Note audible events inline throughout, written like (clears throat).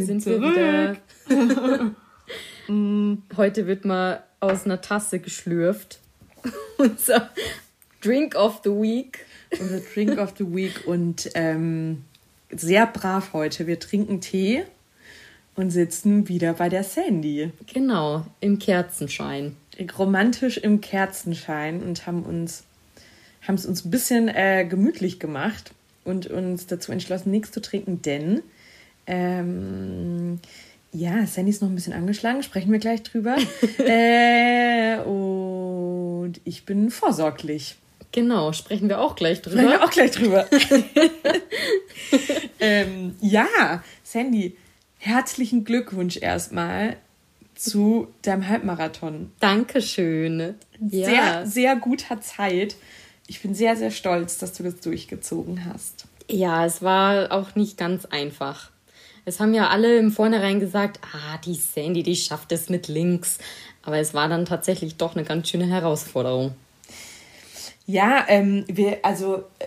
Hier sind, sind wir wieder. (laughs) Heute wird mal aus einer Tasse geschlürft. (laughs) Unser Drink of the Week. Unser Drink of the Week und ähm, sehr brav heute. Wir trinken Tee und sitzen wieder bei der Sandy. Genau, im Kerzenschein. Romantisch im Kerzenschein und haben uns haben es uns ein bisschen äh, gemütlich gemacht und uns dazu entschlossen, nichts zu trinken, denn ähm, ja, Sandy ist noch ein bisschen angeschlagen, sprechen wir gleich drüber. (laughs) äh, und ich bin vorsorglich. Genau, sprechen wir auch gleich drüber. Sprechen wir auch gleich drüber. (laughs) ähm, ja, Sandy, herzlichen Glückwunsch erstmal zu deinem Halbmarathon. Dankeschön. Ja. Sehr, sehr guter Zeit. Ich bin sehr, sehr stolz, dass du das durchgezogen hast. Ja, es war auch nicht ganz einfach. Es haben ja alle im Vornherein gesagt, ah, die Sandy, die schafft es mit links. Aber es war dann tatsächlich doch eine ganz schöne Herausforderung. Ja, ähm, wir, also äh,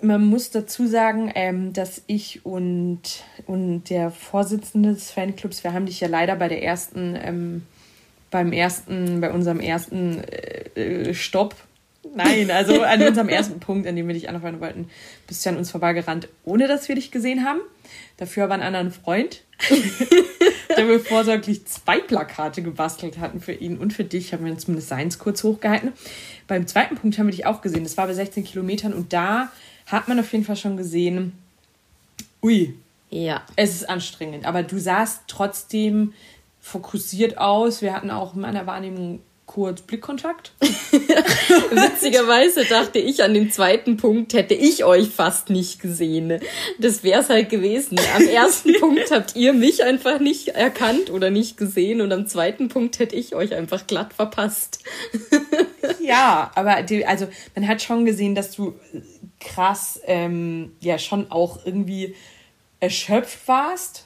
man muss dazu sagen, ähm, dass ich und, und der Vorsitzende des Fanclubs, wir haben dich ja leider bei der ersten, ähm, beim ersten, bei unserem ersten äh, Stopp Nein, also (laughs) an unserem ersten Punkt, an dem wir dich anfangen wollten, bist du an uns vorbeigerannt, ohne dass wir dich gesehen haben. Dafür aber einen anderen Freund, (laughs) der wir vorsorglich zwei Plakate gebastelt hatten für ihn und für dich, haben wir zumindest seins kurz hochgehalten. Beim zweiten Punkt haben wir dich auch gesehen, das war bei 16 Kilometern und da hat man auf jeden Fall schon gesehen, ui, ja. es ist anstrengend, aber du sahst trotzdem fokussiert aus. Wir hatten auch in meiner Wahrnehmung kurz Blickkontakt. (laughs) Witzigerweise dachte ich an den zweiten Punkt, hätte ich euch fast nicht gesehen. Das wäre es halt gewesen. Am ersten (laughs) Punkt habt ihr mich einfach nicht erkannt oder nicht gesehen und am zweiten Punkt hätte ich euch einfach glatt verpasst. (laughs) ja, aber die, also man hat schon gesehen, dass du krass, ähm, ja schon auch irgendwie erschöpft warst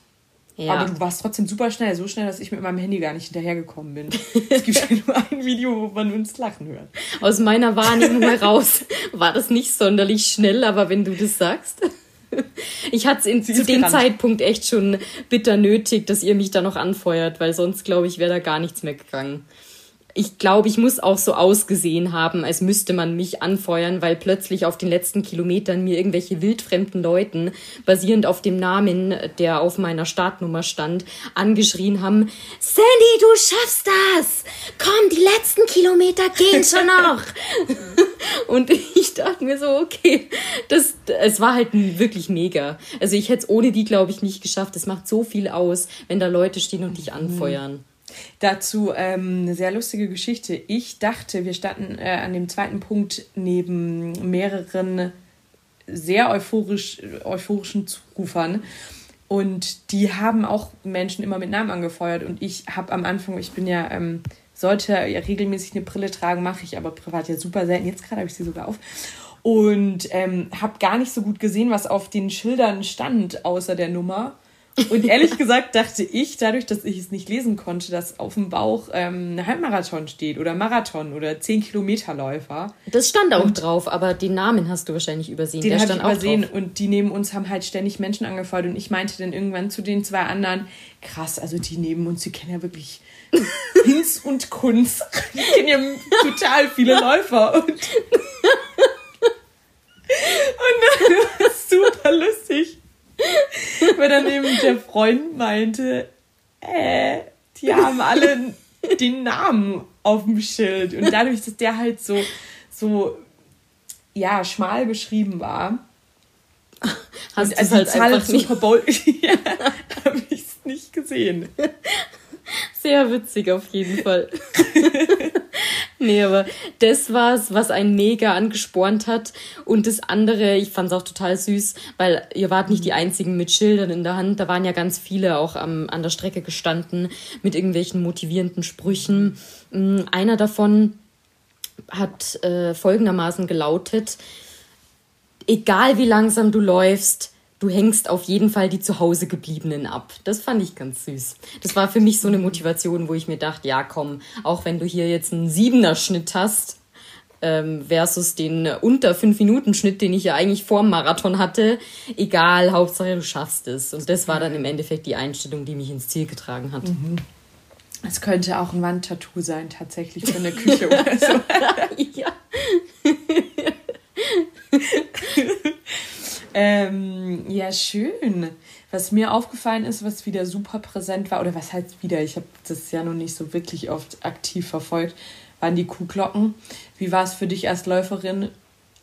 ja. Aber du warst trotzdem super schnell, so schnell, dass ich mit meinem Handy gar nicht hinterhergekommen bin. Es gibt ja nur ein Video, wo man uns lachen hört. Aus meiner Wahrnehmung heraus war das nicht sonderlich schnell, aber wenn du das sagst. Ich hatte es zu dem Zeitpunkt echt schon bitter nötig, dass ihr mich da noch anfeuert, weil sonst, glaube ich, wäre da gar nichts mehr gegangen ich glaube, ich muss auch so ausgesehen haben, als müsste man mich anfeuern, weil plötzlich auf den letzten Kilometern mir irgendwelche wildfremden Leuten, basierend auf dem Namen, der auf meiner Startnummer stand, angeschrien haben, Sandy, du schaffst das! Komm, die letzten Kilometer gehen schon noch! (laughs) Und ich dachte mir so, okay, das, es war halt wirklich mega. Also ich hätte es ohne die, glaube ich, nicht geschafft. Es macht so viel aus, wenn da Leute stehen und dich anfeuern. Dazu ähm, eine sehr lustige Geschichte. Ich dachte, wir standen äh, an dem zweiten Punkt neben mehreren sehr euphorisch, euphorischen Zurufern. Und die haben auch Menschen immer mit Namen angefeuert. Und ich habe am Anfang, ich bin ja, ähm, sollte ja regelmäßig eine Brille tragen, mache ich aber privat ja super selten. Jetzt gerade habe ich sie sogar auf. Und ähm, habe gar nicht so gut gesehen, was auf den Schildern stand, außer der Nummer. Und ehrlich gesagt dachte ich, dadurch, dass ich es nicht lesen konnte, dass auf dem Bauch ähm, ein Halbmarathon steht oder Marathon oder 10 Kilometer Läufer. Das stand auch und drauf, aber den Namen hast du wahrscheinlich übersehen. Den habe ich übersehen und die neben uns haben halt ständig Menschen angefeuert und ich meinte dann irgendwann zu den zwei anderen, krass, also die neben uns, die kennen ja wirklich (laughs) Hinz und Kunz. Die kennen ja total viele Läufer und, (laughs) (laughs) und das war super lustig. (laughs) Weil dann eben der Freund meinte, äh, die haben alle den Namen auf dem Schild. Und dadurch, dass der halt so, so, ja, schmal geschrieben war, (laughs) Hast und also halt die Zahl Super Bowl, (laughs) ja, habe ich es nicht gesehen. Sehr witzig auf jeden Fall. Nee, aber das war's, was einen mega angespornt hat. Und das andere, ich fand's auch total süß, weil ihr wart nicht die einzigen mit Schildern in der Hand. Da waren ja ganz viele auch am, an der Strecke gestanden mit irgendwelchen motivierenden Sprüchen. Mm, einer davon hat äh, folgendermaßen gelautet, egal wie langsam du läufst, du hängst auf jeden Fall die zu Hause gebliebenen ab. Das fand ich ganz süß. Das war für mich so eine Motivation, wo ich mir dachte, ja komm, auch wenn du hier jetzt einen Siebener Schnitt hast, ähm, versus den unter 5-Minuten-Schnitt, den ich ja eigentlich vor dem Marathon hatte. Egal, Hauptsache du schaffst es. Und das war dann im Endeffekt die Einstellung, die mich ins Ziel getragen hat. Mhm. Es könnte auch ein Wandtattoo sein, tatsächlich für eine Küche oder so. (laughs) ja. (laughs) ähm, ja, schön. Was mir aufgefallen ist, was wieder super präsent war, oder was heißt wieder, ich habe das ja noch nicht so wirklich oft aktiv verfolgt, waren die Kuhglocken. Wie war es für dich als Läuferin,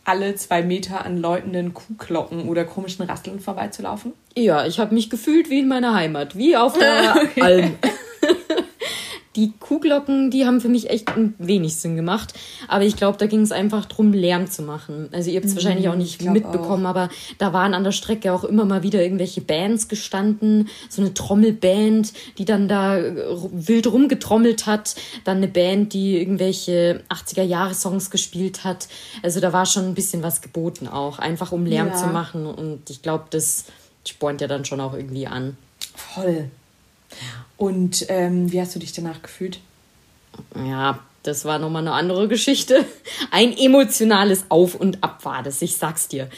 alle zwei Meter an läutenden Kuhglocken oder komischen Rasteln vorbeizulaufen? Ja, ich habe mich gefühlt wie in meiner Heimat, wie auf der (laughs) Alm (laughs) die Kuhglocken, die haben für mich echt wenig Sinn gemacht. Aber ich glaube, da ging es einfach darum, Lärm zu machen. Also ihr habt es mhm, wahrscheinlich auch nicht mitbekommen, auch. aber da waren an der Strecke auch immer mal wieder irgendwelche Bands gestanden. So eine Trommelband, die dann da äh, wild rumgetrommelt hat. Dann eine Band, die irgendwelche 80er-Jahre-Songs gespielt hat. Also da war schon ein bisschen was geboten auch. Einfach um Lärm ja. zu machen. Und ich glaube, das spornt ja dann schon auch irgendwie an. Voll. Und ähm, wie hast du dich danach gefühlt? Ja, das war nochmal eine andere Geschichte. Ein emotionales Auf und Ab war das, ich sag's dir.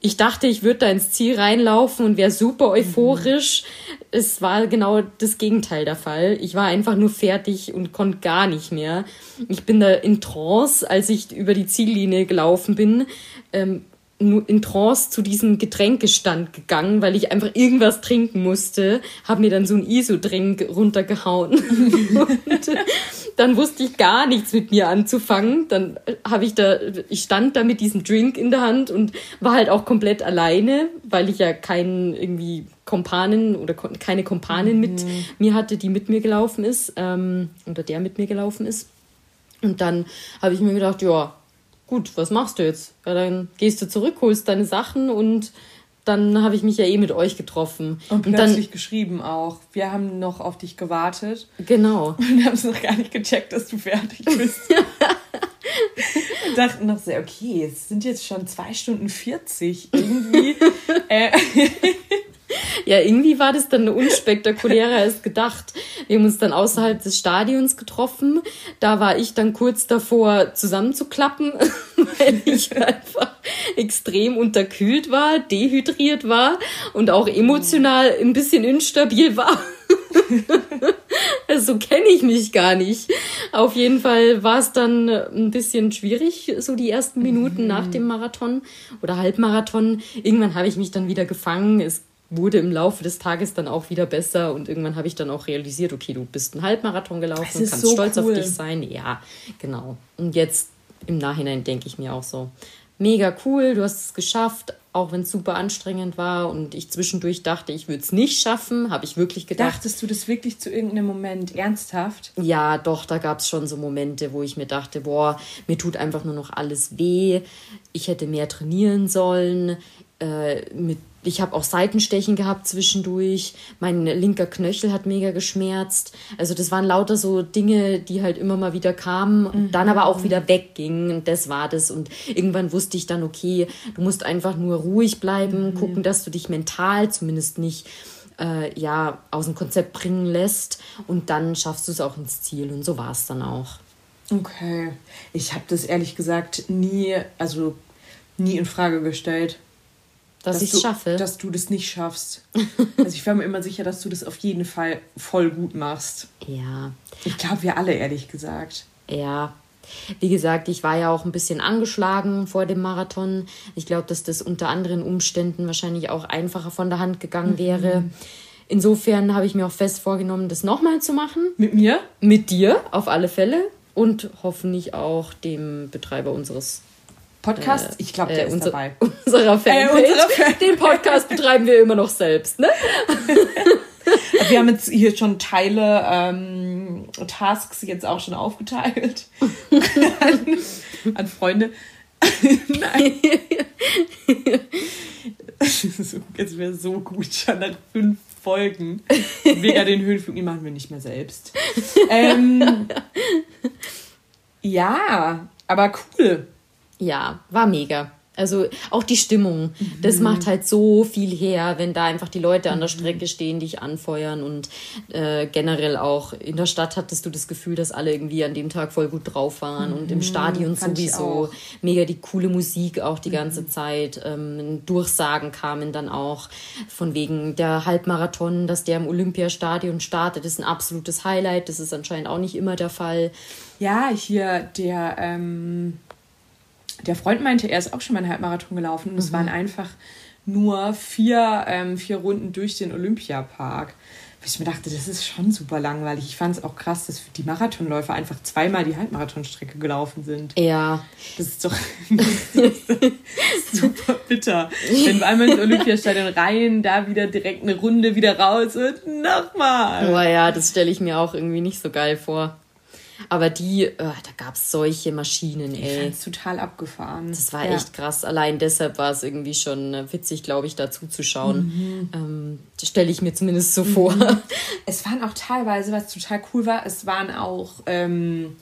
Ich dachte, ich würde da ins Ziel reinlaufen und wäre super euphorisch. Mhm. Es war genau das Gegenteil der Fall. Ich war einfach nur fertig und konnte gar nicht mehr. Ich bin da in Trance, als ich über die Ziellinie gelaufen bin. Ähm, in Trance zu diesem Getränkestand gegangen, weil ich einfach irgendwas trinken musste, habe mir dann so ein ISO-Drink runtergehauen (laughs) und dann wusste ich gar nichts mit mir anzufangen. Dann habe ich da, ich stand da mit diesem Drink in der Hand und war halt auch komplett alleine, weil ich ja keinen irgendwie Kompanen oder keine Kompanin mhm. mit mir hatte, die mit mir gelaufen ist ähm, oder der mit mir gelaufen ist. Und dann habe ich mir gedacht, ja, gut, was machst du jetzt? Ja, dann gehst du zurück, holst deine Sachen und dann habe ich mich ja eh mit euch getroffen. Und, und plötzlich dann, geschrieben auch. Wir haben noch auf dich gewartet. Genau. (laughs) Und haben es noch gar nicht gecheckt, dass du fertig bist. (laughs) und dachten noch so, okay, es sind jetzt schon zwei Stunden 40. Irgendwie. (laughs) äh, ja, irgendwie war das dann unspektakulärer als gedacht. Wir haben uns dann außerhalb des Stadions getroffen. Da war ich dann kurz davor zusammenzuklappen, (laughs) weil ich einfach extrem unterkühlt war, dehydriert war und auch emotional ein bisschen instabil war. (laughs) so kenne ich mich gar nicht. Auf jeden Fall war es dann ein bisschen schwierig, so die ersten Minuten mhm. nach dem Marathon oder Halbmarathon. Irgendwann habe ich mich dann wieder gefangen. Es wurde im Laufe des Tages dann auch wieder besser und irgendwann habe ich dann auch realisiert, okay, du bist einen Halbmarathon gelaufen, kannst so stolz cool. auf dich sein. Ja, genau. Und jetzt im Nachhinein denke ich mir auch so, mega cool, du hast es geschafft, auch wenn es super anstrengend war und ich zwischendurch dachte, ich würde es nicht schaffen, habe ich wirklich gedacht. Dachtest du das wirklich zu irgendeinem Moment ernsthaft? Ja, doch, da gab es schon so Momente, wo ich mir dachte, boah, mir tut einfach nur noch alles weh, ich hätte mehr trainieren sollen, äh, mit ich habe auch Seitenstechen gehabt zwischendurch. Mein linker Knöchel hat mega geschmerzt. Also das waren lauter so Dinge, die halt immer mal wieder kamen und mhm. dann aber auch wieder weggingen. Und das war das. Und irgendwann wusste ich dann, okay, du musst einfach nur ruhig bleiben, mhm. gucken, dass du dich mental zumindest nicht äh, ja, aus dem Konzept bringen lässt. Und dann schaffst du es auch ins Ziel. Und so war es dann auch. Okay. Ich habe das ehrlich gesagt nie, also nie in Frage gestellt dass, dass ich es schaffe. Dass du das nicht schaffst. (laughs) also ich war mir immer sicher, dass du das auf jeden Fall voll gut machst. Ja. Ich glaube, wir alle, ehrlich gesagt. Ja. Wie gesagt, ich war ja auch ein bisschen angeschlagen vor dem Marathon. Ich glaube, dass das unter anderen Umständen wahrscheinlich auch einfacher von der Hand gegangen mhm. wäre. Insofern habe ich mir auch fest vorgenommen, das nochmal zu machen. Mit mir? Mit dir, auf alle Fälle. Und hoffentlich auch dem Betreiber unseres Podcast? Äh, ich glaube, der äh, ist unser, dabei. (laughs) Unserer Fanpage. Äh, unsere Fan (laughs) Den Podcast betreiben wir immer noch selbst, ne? (laughs) Wir haben jetzt hier schon Teile, ähm, Tasks jetzt auch schon aufgeteilt an, an Freunde. Nein. Es wäre so gut, schon nach fünf Folgen. Wegen den Höhenflug, die machen wir nicht mehr selbst. Ähm, ja, aber cool. Ja, war mega. Also auch die Stimmung, mhm. das macht halt so viel her, wenn da einfach die Leute an der mhm. Strecke stehen, dich anfeuern und äh, generell auch in der Stadt hattest du das Gefühl, dass alle irgendwie an dem Tag voll gut drauf waren mhm. und im mhm. Stadion Fand sowieso mega die coole Musik auch die ganze mhm. Zeit. Ähm, Durchsagen kamen dann auch von wegen der Halbmarathon, dass der im Olympiastadion startet, ist ein absolutes Highlight. Das ist anscheinend auch nicht immer der Fall. Ja, hier der ähm der Freund meinte, er ist auch schon mal einen Halbmarathon gelaufen und es mhm. waren einfach nur vier, ähm, vier Runden durch den Olympiapark. Ich mir dachte, das ist schon super langweilig. Ich fand es auch krass, dass die Marathonläufer einfach zweimal die Halbmarathonstrecke gelaufen sind. Ja. (laughs) Das ist doch super bitter. Wenn wir einmal ins Olympiastadion rein, da wieder direkt eine Runde wieder raus und nochmal. Aber ja, das stelle ich mir auch irgendwie nicht so geil vor. Aber die, äh, da gab es solche Maschinen, ey. Ich total abgefahren. Das war ja. echt krass. Allein deshalb war es irgendwie schon äh, witzig, glaube ich, da zuzuschauen. Mhm. Ähm, Stelle ich mir zumindest so mhm. vor. (laughs) Es waren auch teilweise, was total cool war, es waren auch, ähm,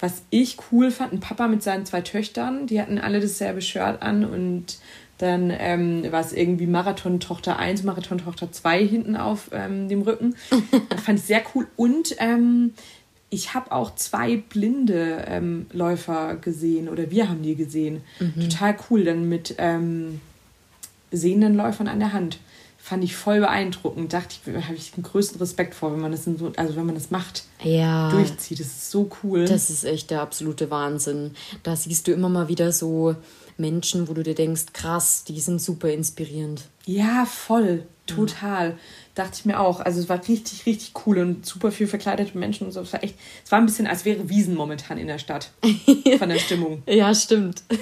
was ich cool fand, ein Papa mit seinen zwei Töchtern. Die hatten alle dasselbe Shirt an und dann ähm, war es irgendwie Marathon Tochter 1, Marathon Tochter 2 hinten auf ähm, dem Rücken. Das (laughs) fand ich sehr cool. Und ähm, ich habe auch zwei blinde ähm, Läufer gesehen oder wir haben die gesehen. Mhm. Total cool, dann mit ähm, sehenden Läufern an der Hand. Fand ich voll beeindruckend. Dachte ich, habe ich den größten Respekt vor, wenn man das so, also wenn man das macht, ja, durchzieht. Das ist so cool. Das ist echt der absolute Wahnsinn. Da siehst du immer mal wieder so Menschen, wo du dir denkst, krass, die sind super inspirierend. Ja, voll. Total. Dachte ich mir auch. Also es war richtig, richtig cool und super viel verkleidete Menschen und so. Es war echt, es war ein bisschen, als wäre Wiesen momentan in der Stadt. (laughs) Von der Stimmung. ja, stimmt. (laughs)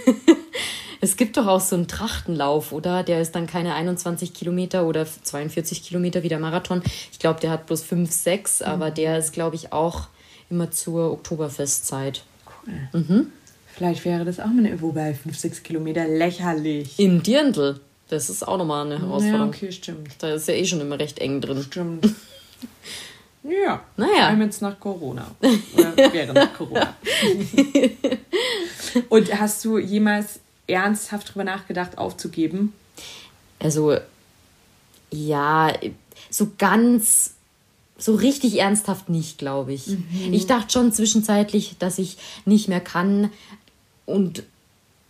Es gibt doch auch so einen Trachtenlauf, oder? Der ist dann keine 21 Kilometer oder 42 Kilometer wie der Marathon. Ich glaube, der hat bloß 5, 6, mhm. aber der ist, glaube ich, auch immer zur Oktoberfestzeit. Cool. Mhm. Vielleicht wäre das auch mal eine, wobei 5, 6 Kilometer lächerlich. Im Dirndl. Das ist auch nochmal eine Herausforderung. Ja, okay, stimmt. Da ist ja eh schon immer recht eng drin. Stimmt. (laughs) Ja. Naja. Vor allem jetzt nach Corona. Oder während Corona. (laughs) Und hast du jemals ernsthaft darüber nachgedacht, aufzugeben? Also, ja, so ganz, so richtig ernsthaft nicht, glaube ich. Mhm. Ich dachte schon zwischenzeitlich, dass ich nicht mehr kann und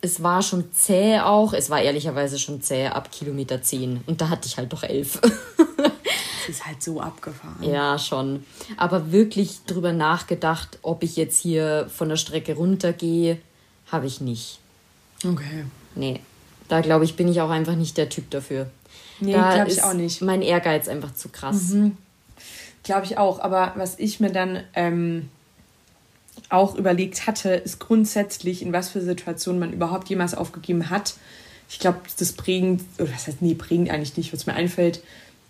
es war schon zäh auch. Es war ehrlicherweise schon zäh ab Kilometer 10. Und da hatte ich halt doch elf. (laughs) das ist halt so abgefahren. Ja, schon. Aber wirklich drüber nachgedacht, ob ich jetzt hier von der Strecke runtergehe, habe ich nicht. Okay. Nee. Da glaube ich, bin ich auch einfach nicht der Typ dafür. Nee, glaube ich auch nicht. Mein Ehrgeiz einfach zu krass. Mhm. Glaube ich auch. Aber was ich mir dann ähm, auch überlegt hatte, ist grundsätzlich, in was für Situationen man überhaupt jemals aufgegeben hat. Ich glaube, das prägend, oder was heißt, nee, prägend eigentlich nicht, was mir einfällt,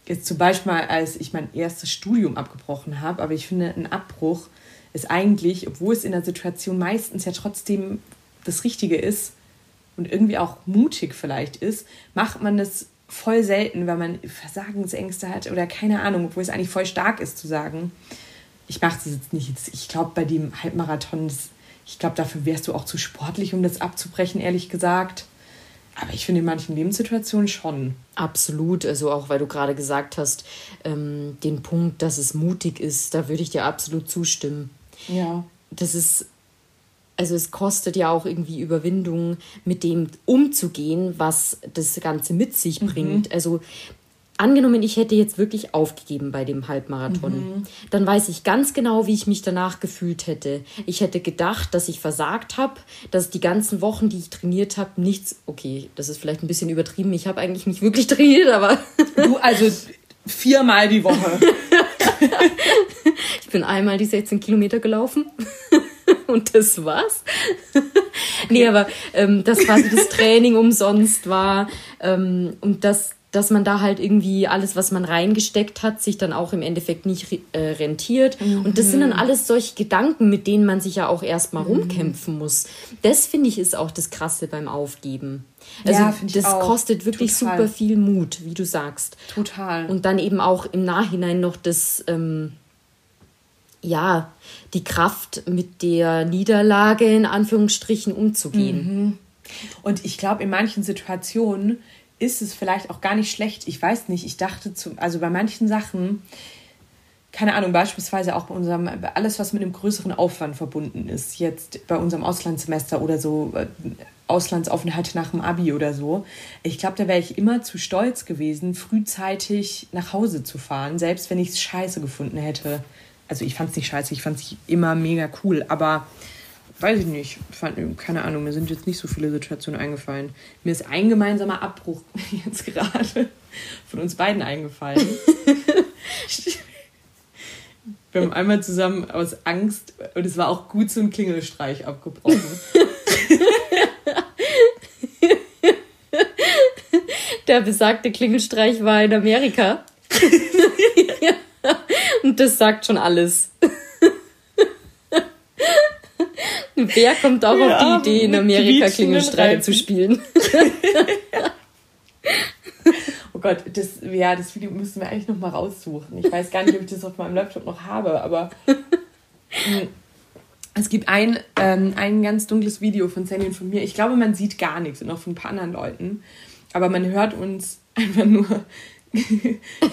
ist zum Beispiel, als ich mein erstes Studium abgebrochen habe, aber ich finde, ein Abbruch ist eigentlich, obwohl es in der Situation meistens ja trotzdem das Richtige ist und irgendwie auch mutig vielleicht ist, macht man das voll selten, weil man Versagensängste hat oder keine Ahnung, obwohl es eigentlich voll stark ist zu sagen ich mache das jetzt nicht. Ich glaube, bei dem Halbmarathon, ich glaube, dafür wärst du auch zu sportlich, um das abzubrechen, ehrlich gesagt. Aber ich finde in manchen Lebenssituationen schon. Absolut. Also auch weil du gerade gesagt hast, ähm, den Punkt, dass es mutig ist, da würde ich dir absolut zustimmen. Ja. Das ist, also es kostet ja auch irgendwie Überwindung, mit dem umzugehen, was das Ganze mit sich mhm. bringt. Also angenommen, ich hätte jetzt wirklich aufgegeben bei dem Halbmarathon, mhm. dann weiß ich ganz genau, wie ich mich danach gefühlt hätte. Ich hätte gedacht, dass ich versagt habe, dass die ganzen Wochen, die ich trainiert habe, nichts. Okay, das ist vielleicht ein bisschen übertrieben. Ich habe eigentlich nicht wirklich (laughs) trainiert, aber. Du, also viermal die Woche. (laughs) ich bin einmal die 16 Kilometer gelaufen. (laughs) Und das war's. nee, aber ähm, das quasi das Training umsonst war. Ähm, und das, dass man da halt irgendwie alles, was man reingesteckt hat, sich dann auch im Endeffekt nicht äh, rentiert. Mhm. Und das sind dann alles solche Gedanken, mit denen man sich ja auch erstmal mhm. rumkämpfen muss. Das finde ich ist auch das Krasse beim Aufgeben. Also ja, das auch. kostet wirklich Total. super viel Mut, wie du sagst. Total. Und dann eben auch im Nachhinein noch das, ähm, ja, die Kraft mit der Niederlage in Anführungsstrichen umzugehen. Mhm. Und ich glaube, in manchen Situationen ist es vielleicht auch gar nicht schlecht. Ich weiß nicht, ich dachte zu, also bei manchen Sachen, keine Ahnung, beispielsweise auch bei unserem, alles, was mit einem größeren Aufwand verbunden ist, jetzt bei unserem Auslandssemester oder so, äh, Auslandsaufenthalt nach dem Abi oder so. Ich glaube, da wäre ich immer zu stolz gewesen, frühzeitig nach Hause zu fahren, selbst wenn ich es scheiße gefunden hätte. Also ich fand es nicht scheiße, ich fand es immer mega cool, aber weiß ich nicht, fand, keine Ahnung, mir sind jetzt nicht so viele Situationen eingefallen. Mir ist ein gemeinsamer Abbruch (laughs) jetzt gerade von uns beiden eingefallen. (laughs) Wir haben einmal zusammen aus Angst, und es war auch gut so ein Klingelstreich abgebrochen. (laughs) Der besagte Klingelstreich war in Amerika. Und das sagt schon alles. (laughs) Wer kommt auch ja, auf die Idee, in Amerika Klingelstreiche zu spielen? (laughs) oh Gott, das, ja, das Video müssen wir eigentlich noch mal raussuchen. Ich weiß gar nicht, ob ich das auf meinem Laptop noch habe, aber (laughs) hm, es gibt ein, ähm, ein ganz dunkles Video von Sandy und von mir. Ich glaube, man sieht gar nichts und auch von ein paar anderen Leuten. Aber man hört uns einfach nur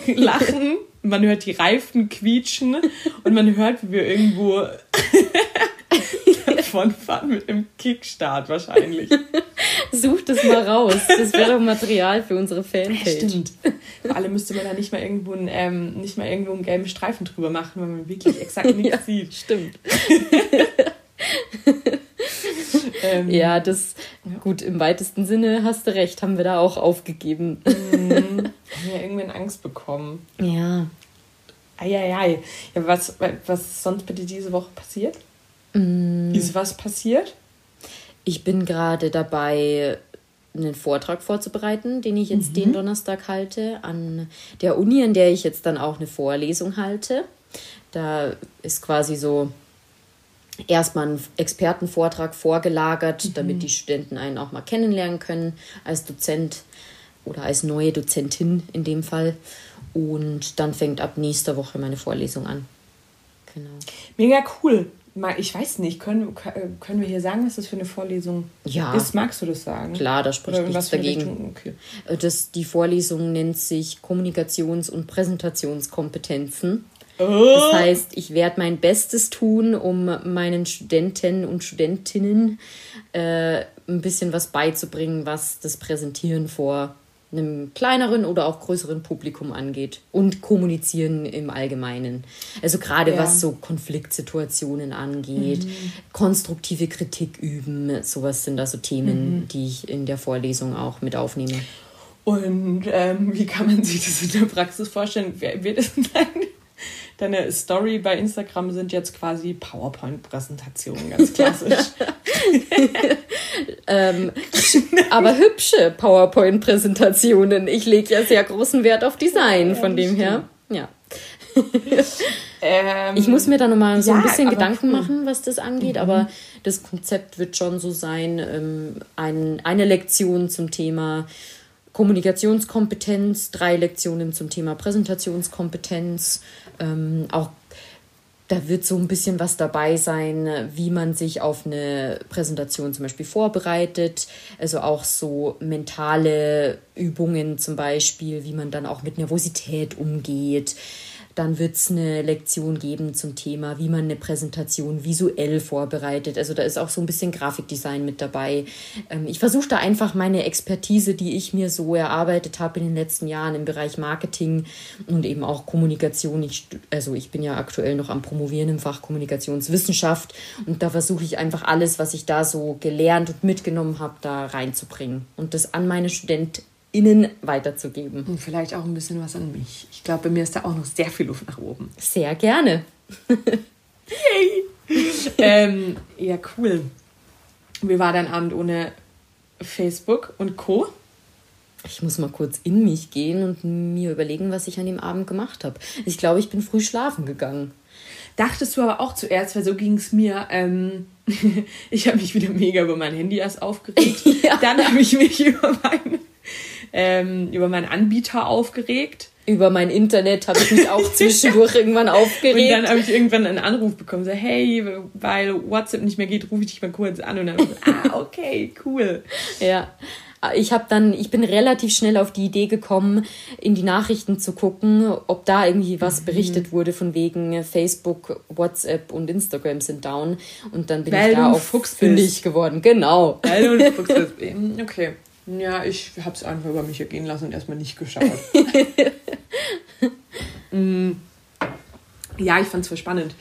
lachen, man hört die Reifen quietschen und man hört, wie wir irgendwo (laughs) davonfahren mit einem Kickstart wahrscheinlich. (laughs) Such das mal raus. Das wäre doch Material für unsere Fanpage. Stimmt. Vor allem müsste man da nicht mal irgendwo einen, ähm, nicht mal irgendwo einen gelben Streifen drüber machen, weil man wirklich exakt (laughs) nichts ja, sieht. Stimmt. ähm, ja, das, ja. gut, im weitesten Sinne hast du recht, haben wir da auch aufgegeben. Mhm. Haben ja irgendwann Angst bekommen. Ja. Eieiei. Ja, was, was ist sonst bitte diese Woche passiert? Mm. Ist was passiert? Ich bin gerade dabei, einen Vortrag vorzubereiten, den ich jetzt mhm. den Donnerstag halte, an der Uni, an der ich jetzt dann auch eine Vorlesung halte. Da ist quasi so erstmal ein Expertenvortrag vorgelagert, mhm. damit die Studenten einen auch mal kennenlernen können als Dozent oder als neue Dozentin in dem Fall. Und dann fängt ab nächster Woche meine Vorlesung an. Genau. Mega cool. Ich weiß nicht, können, können wir hier sagen, was das für eine Vorlesung ja. ist? Magst du das sagen? Klar, da spricht nichts dagegen. Okay. Äh, das, die Vorlesung nennt sich Kommunikations- und Präsentationskompetenzen. Oh. Das heißt, ich werde mein Bestes tun, um meinen Studenten und Studentinnen äh, ein bisschen was beizubringen, was das Präsentieren vor einem kleineren oder auch größeren Publikum angeht und kommunizieren im Allgemeinen. Also gerade ja. was so Konfliktsituationen angeht, mhm. konstruktive Kritik üben, sowas sind da so Themen, mhm. die ich in der Vorlesung auch mit aufnehme. Und ähm, wie kann man sich das in der Praxis vorstellen? Wird es dein deine Story bei Instagram sind jetzt quasi PowerPoint-Präsentationen, ganz klassisch. (laughs) ähm, (laughs) aber hübsche PowerPoint-Präsentationen. Ich lege ja sehr großen Wert auf Design, ja, von dem her. Ja. ähm, ich muss mir da nochmal so ja, ein bisschen Gedanken cool. machen, was das angeht, mhm. aber das Konzept wird schon so sein, ähm, ein, eine Lektion zum Thema Kommunikationskompetenz, drei Lektionen zum Thema Präsentationskompetenz, ähm, auch da wird so ein bisschen was dabei sein, wie man sich auf eine Präsentation zum Beispiel vorbereitet. Also auch so mentale Übungen zum Beispiel, wie man dann auch mit Nervosität umgeht. Dann wird es eine Lektion geben zum Thema, wie man eine Präsentation visuell vorbereitet. Also da ist auch so ein bisschen Grafikdesign mit dabei. Ähm, ich versuche da einfach meine Expertise, die ich mir so erarbeitet habe in den letzten Jahren im Bereich Marketing und eben auch Kommunikation. Ich, also ich bin ja aktuell noch am Promovieren im Fach Kommunikationswissenschaft und da versuche ich einfach alles, was ich da so gelernt und mitgenommen habe, da reinzubringen und das an meine Studenten innen weiterzugeben. Und vielleicht auch ein bisschen was an mich. Ich glaube, bei mir ist da auch noch sehr viel Luft nach oben. Sehr gerne. Yay! ähm, ja, cool. Wie war dein Abend ohne Facebook und Co.? Ich muss mal kurz in mich gehen und mir überlegen, was ich an dem Abend gemacht habe. Ich glaube, ich bin früh schlafen gegangen. Dachtest du aber auch zuerst, weil so ging es mir. Ähm, (laughs) ich habe mich wieder mega über mein Handy erst aufgeregt. (laughs) Ja. Dann habe ich mich (laughs) über mein ähm, über meinen Anbieter aufgeregt. Über mein Internet habe ich mich auch (laughs) zwischendurch irgendwann aufgeregt. Und dann habe ich irgendwann einen Anruf bekommen, so, hey, weil WhatsApp nicht mehr geht, rufe ich dich mal kurz an. Und dann, (laughs) ah, okay, cool. Ja, ich habe dann, ich bin relativ schnell auf die Idee gekommen, in die Nachrichten zu gucken, ob da irgendwie was mhm. berichtet wurde von wegen Facebook, WhatsApp und Instagram sind down. Und dann bin Weil ich da auch fündig geworden. Genau. Weil du ein (laughs) Fuchs bist. Okay. Ja, ich habe es einfach über mich ergehen lassen und erstmal nicht geschaut. (laughs) mm. Ja, ich fand es voll spannend.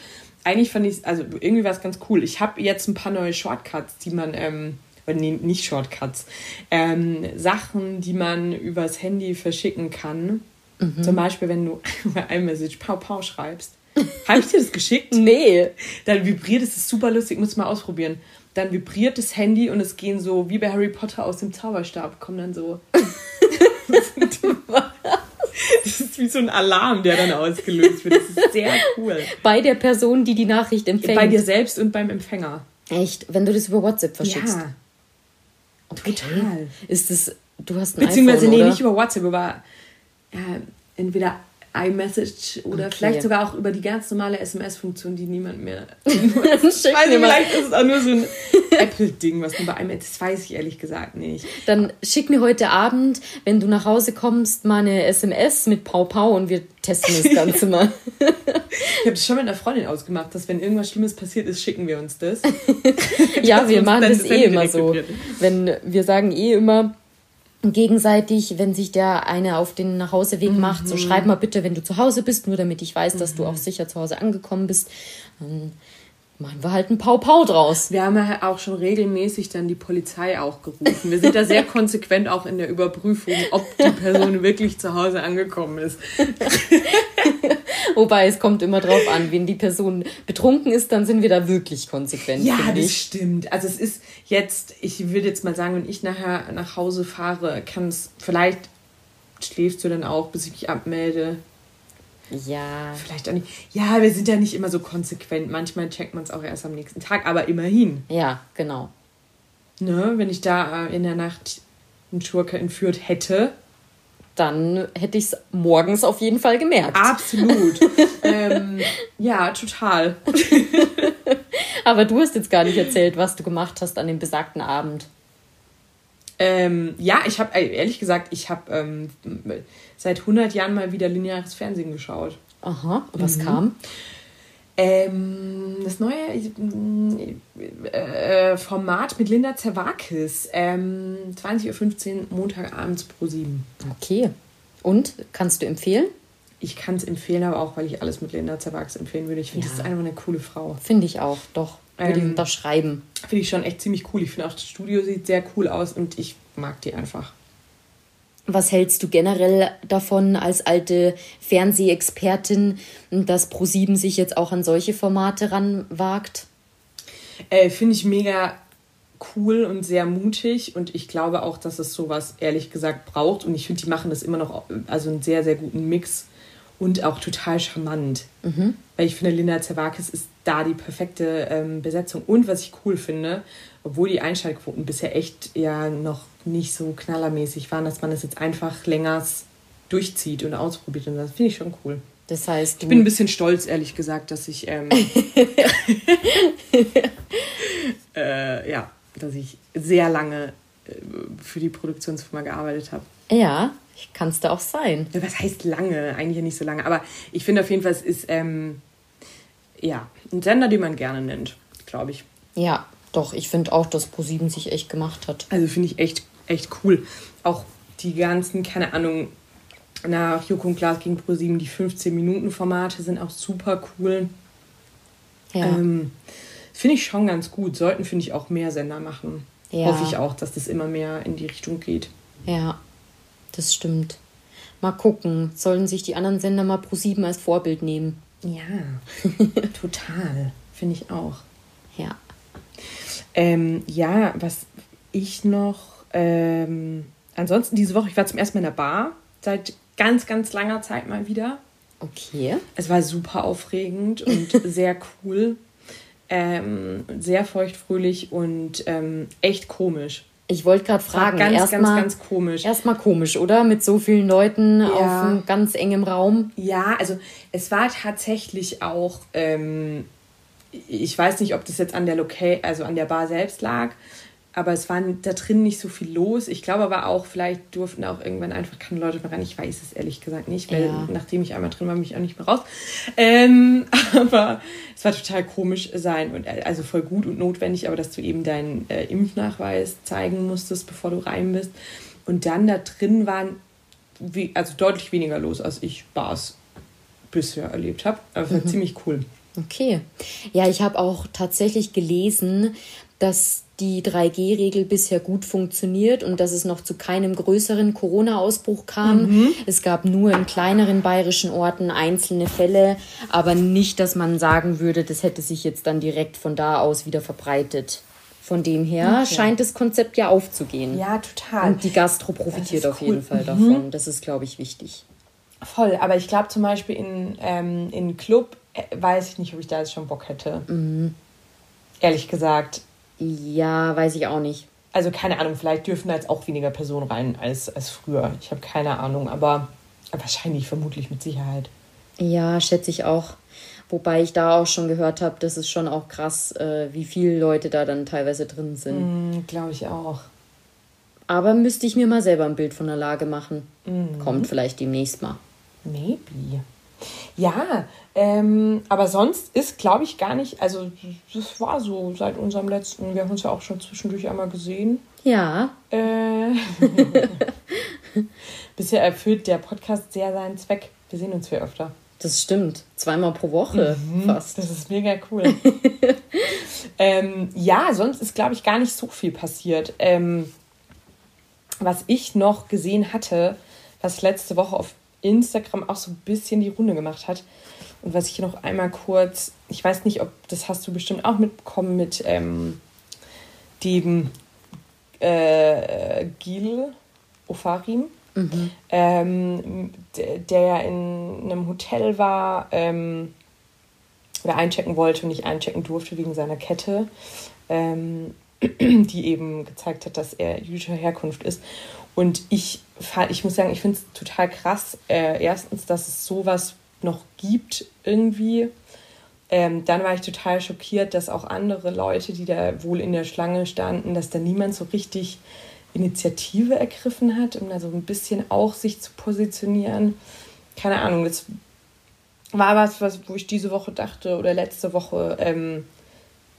Eigentlich fand ich es, also irgendwie war es ganz cool. Ich habe jetzt ein paar neue Shortcuts, die man ähm, nee, nicht Shortcuts, ähm, Sachen, die man übers Handy verschicken kann. Mhm. Zum Beispiel, wenn du (laughs) bei iMessage Pau Pau schreibst. Habe ich dir das geschickt? Nee. Dann vibriert es, ist super lustig, muss mal ausprobieren. Dann vibriert das Handy und es gehen so, wie bei Harry Potter aus dem Zauberstab, kommen dann so. (laughs) das ist wie so ein Alarm, der dann ausgelöst wird. Das ist sehr cool. Bei der Person, die die Nachricht empfängt. Bei dir selbst und beim Empfänger. Echt? Wenn du das über WhatsApp verschickst? Ja. Okay. Total. Ist es, du hast ein Beziehungsweise, iPhone, nee, nicht über WhatsApp, aber ja, entweder iMessage oder okay. vielleicht sogar auch über die ganz normale SMS-Funktion, die niemand mehr. (laughs) ich weiß, vielleicht ist es auch nur so ein (laughs) Apple-Ding, was du bei iMessage, das weiß ich ehrlich gesagt nicht. Dann schick mir heute Abend, wenn du nach Hause kommst, mal eine SMS mit Pau Pau und wir testen das Ganze mal. (laughs) ich habe das schon mit einer Freundin ausgemacht, dass wenn irgendwas Schlimmes passiert ist, schicken wir uns das. ja, wir machen das eh immer so. Wenn wir sagen eh immer, gegenseitig, wenn sich der eine auf den Nachhauseweg mhm. macht, so schreib mal bitte, wenn du zu Hause bist, nur damit ich weiß, dass du auch mhm. sicher zu Hause angekommen bist. Dann machen wir halt ein Pau-Pau draus. Wir haben ja auch schon regelmäßig dann die Polizei auch gerufen. Wir sind da sehr (laughs) konsequent auch in der Überprüfung, ob die Person wirklich zu Hause angekommen ist. (laughs) Wobei es kommt immer drauf an, wenn die Person betrunken ist, dann sind wir da wirklich konsequent. Ja, das ich. stimmt. Also es ist jetzt, ich würde jetzt mal sagen, wenn ich nachher nach Hause fahre, kann es vielleicht schläfst du dann auch, bis ich mich abmelde. Ja. Vielleicht auch nicht. Ja, wir sind ja nicht immer so konsequent. Manchmal checkt man es auch erst am nächsten Tag, aber immerhin. Ja, genau. Ne, wenn ich da äh, in der Nacht einen Schurke entführt hätte, dann hätte ich es morgens auf jeden Fall gemerkt. Absolut. (laughs) ähm, ja, total. (laughs) Aber du hast jetzt gar nicht erzählt, was du gemacht hast an dem besagten Abend. Ähm, ja, ich habe, äh, ehrlich gesagt, ich habe ähm, seit 100 Jahren mal wieder lineares Fernsehen geschaut. Aha, und was mhm. kam? Ähm, das neue äh, Format mit Linda Zerwakis. Ähm, 20.15 Uhr Montagabends pro 7. Okay. Und kannst du empfehlen? Ich kann es empfehlen, aber auch, weil ich alles mit Linda Zerwakis empfehlen würde. Ich finde, ja. das ist einfach eine coole Frau. Finde ich auch, doch. Würde ähm, ich unterschreiben. Finde ich schon echt ziemlich cool. Ich finde auch, das Studio sieht sehr cool aus und ich mag die einfach. Was hältst du generell davon als alte Fernsehexpertin, dass Pro7 sich jetzt auch an solche Formate ranwagt? Äh, Finde ich mega cool und sehr mutig und ich glaube auch, dass es sowas ehrlich gesagt braucht und ich finde, die machen das immer noch, also einen sehr, sehr guten Mix und auch total charmant. Mhm. Weil ich finde, Linda Zerwakis ist da die perfekte ähm, Besetzung und was ich cool finde, obwohl die Einschaltquoten bisher echt ja noch nicht so knallermäßig waren, dass man das jetzt einfach länger durchzieht und ausprobiert. Und das finde ich schon cool. Das heißt, ich bin ein bisschen stolz, ehrlich gesagt, dass ich ähm, (laughs) (laughs) äh, ja, dass ich sehr lange äh, für die Produktionsfirma gearbeitet habe. Ja, kann es da auch sein. Ja, was heißt lange? Eigentlich nicht so lange. Aber ich finde auf jeden Fall, es ist ähm, ja ein Sender, den man gerne nennt, glaube ich. Ja, doch, ich finde auch, dass Pro7 sich echt gemacht hat. Also finde ich echt, echt cool. Auch die ganzen, keine Ahnung, nach Joko und Glas gegen Pro7, die 15-Minuten-Formate sind auch super cool. Ja. Ähm, finde ich schon ganz gut. Sollten, finde ich, auch mehr Sender machen. Ja. Hoffe ich auch, dass das immer mehr in die Richtung geht. Ja, das stimmt. Mal gucken. Sollen sich die anderen Sender mal Pro7 als Vorbild nehmen? Ja, (laughs) total. Finde ich auch. Ja. Ähm, ja, was ich noch. Ähm, ansonsten diese Woche, ich war zum ersten Mal in der Bar. Seit ganz, ganz langer Zeit mal wieder. Okay. Es war super aufregend und (laughs) sehr cool. Ähm, sehr feuchtfröhlich und ähm, echt komisch. Ich wollte gerade fragen, ganz, erst ganz, mal, ganz komisch. Erstmal komisch, oder? Mit so vielen Leuten ja. auf einem ganz engem Raum. Ja, also es war tatsächlich auch, ähm, ich weiß nicht, ob das jetzt an der Local, also an der Bar selbst lag, aber es war da drin nicht so viel los. Ich glaube aber auch, vielleicht durften auch irgendwann einfach keine Leute mehr rein. Ich weiß es ehrlich gesagt nicht, weil ja. nachdem ich einmal drin war, mich auch nicht mehr raus. Ähm, (laughs) aber es war total komisch sein und äh, also voll gut und notwendig, aber dass du eben deinen äh, Impfnachweis zeigen musstest, bevor du rein bist. Und dann da drin waren wie, also deutlich weniger los, als ich Bars bisher erlebt habe. Aber es war mhm. ziemlich cool. Okay. Ja, ich habe auch tatsächlich gelesen, dass die 3G-Regel bisher gut funktioniert und dass es noch zu keinem größeren Corona-Ausbruch kam. Mhm. Es gab nur in kleineren bayerischen Orten einzelne Fälle, aber nicht, dass man sagen würde, das hätte sich jetzt dann direkt von da aus wieder verbreitet. Von dem her okay. scheint das Konzept ja aufzugehen. Ja, total. Und die Gastro profitiert auf cool. jeden Fall mhm. davon. Das ist, glaube ich, wichtig. Voll, aber ich glaube zum Beispiel in, ähm, in Club äh, weiß ich nicht, ob ich da jetzt schon Bock hätte. Mhm. Ehrlich gesagt ja, weiß ich auch nicht. Also keine Ahnung, vielleicht dürfen da jetzt auch weniger Personen rein als, als früher. Ich habe keine Ahnung, aber wahrscheinlich, vermutlich mit Sicherheit. Ja, schätze ich auch. Wobei ich da auch schon gehört habe, das ist schon auch krass, äh, wie viele Leute da dann teilweise drin sind. Mm, Glaube ich auch. Aber müsste ich mir mal selber ein Bild von der Lage machen. Mm. Kommt vielleicht demnächst mal. Maybe. Ja, ähm, aber sonst ist, glaube ich, gar nicht, also das war so seit unserem letzten, wir haben uns ja auch schon zwischendurch einmal gesehen. Ja. Äh, (laughs) bisher erfüllt der Podcast sehr seinen Zweck. Wir sehen uns viel öfter. Das stimmt. Zweimal pro Woche mhm, fast. Das ist mega cool. (laughs) ähm, ja, sonst ist, glaube ich, gar nicht so viel passiert. Ähm, was ich noch gesehen hatte, was letzte Woche auf Instagram auch so ein bisschen die Runde gemacht hat. Und was ich hier noch einmal kurz, ich weiß nicht, ob das hast du bestimmt auch mitbekommen mit ähm, dem äh, Gil Ofarim, mhm. ähm, der, ja in einem Hotel war ähm, oder einchecken wollte und nicht einchecken durfte wegen seiner Kette, ähm, (clears throat) die eben gezeigt hat, dass er jüdischer Herkunft ist. Und ich, ich muss sagen, ich finde es total krass, äh, erstens, dass es sowas noch gibt irgendwie. Ähm, dann war ich total schockiert, dass auch andere Leute, die da wohl in der Schlange standen, dass da niemand so richtig Initiative ergriffen hat, um da so ein bisschen auch sich zu positionieren. Keine Ahnung, das war was, was wo ich diese Woche dachte oder letzte Woche, ähm,